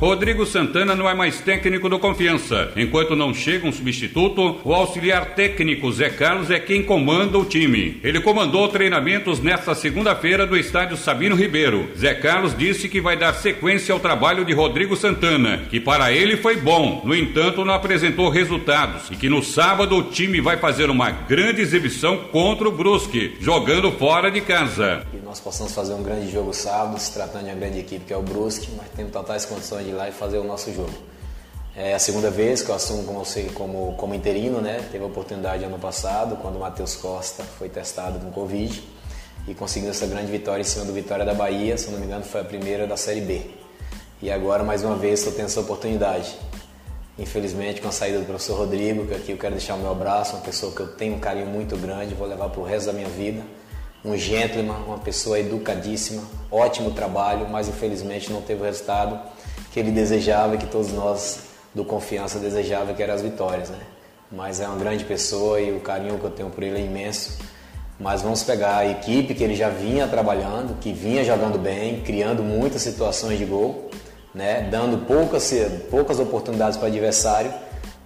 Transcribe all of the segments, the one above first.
Rodrigo Santana não é mais técnico do Confiança. Enquanto não chega um substituto, o auxiliar técnico Zé Carlos é quem comanda o time. Ele comandou treinamentos nesta segunda-feira do estádio Sabino Ribeiro. Zé Carlos disse que vai dar sequência ao trabalho de Rodrigo Santana, que para ele foi bom, no entanto não apresentou resultados e que no sábado o time vai fazer uma grande exibição contra o Brusque, jogando fora de casa. Nós possamos fazer um grande jogo sábado, se tratando de uma grande equipe que é o Brusque, mas temos totais condições de ir lá e fazer o nosso jogo. É a segunda vez que eu assumo como, como, como interino, né? Teve a oportunidade ano passado, quando o Matheus Costa foi testado com Covid e conseguiu essa grande vitória em cima do Vitória da Bahia, se não me engano foi a primeira da Série B. E agora, mais uma vez, estou tendo essa oportunidade. Infelizmente, com a saída do professor Rodrigo, que aqui eu quero deixar o meu abraço, uma pessoa que eu tenho um carinho muito grande, vou levar para o resto da minha vida. Um gentleman, uma pessoa educadíssima, ótimo trabalho, mas infelizmente não teve o resultado que ele desejava e que todos nós do Confiança desejava, que eram as vitórias, né? Mas é uma grande pessoa e o carinho que eu tenho por ele é imenso. Mas vamos pegar a equipe que ele já vinha trabalhando, que vinha jogando bem, criando muitas situações de gol, né? dando poucas, poucas oportunidades para o adversário.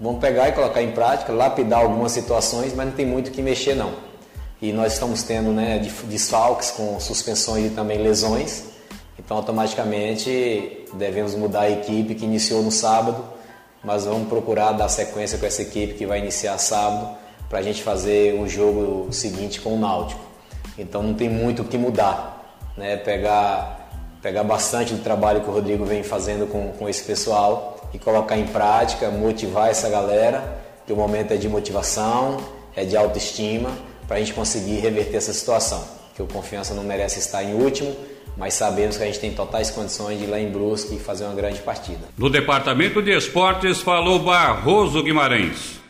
Vamos pegar e colocar em prática, lapidar algumas situações, mas não tem muito o que mexer não. E nós estamos tendo né, desfalques com suspensões e também lesões. Então, automaticamente, devemos mudar a equipe que iniciou no sábado, mas vamos procurar dar sequência com essa equipe que vai iniciar sábado para a gente fazer o jogo seguinte com o Náutico. Então, não tem muito o que mudar. Né? Pegar, pegar bastante do trabalho que o Rodrigo vem fazendo com, com esse pessoal e colocar em prática, motivar essa galera, que o momento é de motivação, é de autoestima, para a gente conseguir reverter essa situação. Que o Confiança não merece estar em último, mas sabemos que a gente tem totais condições de ir lá em Brusque e fazer uma grande partida. No departamento de esportes falou Barroso Guimarães.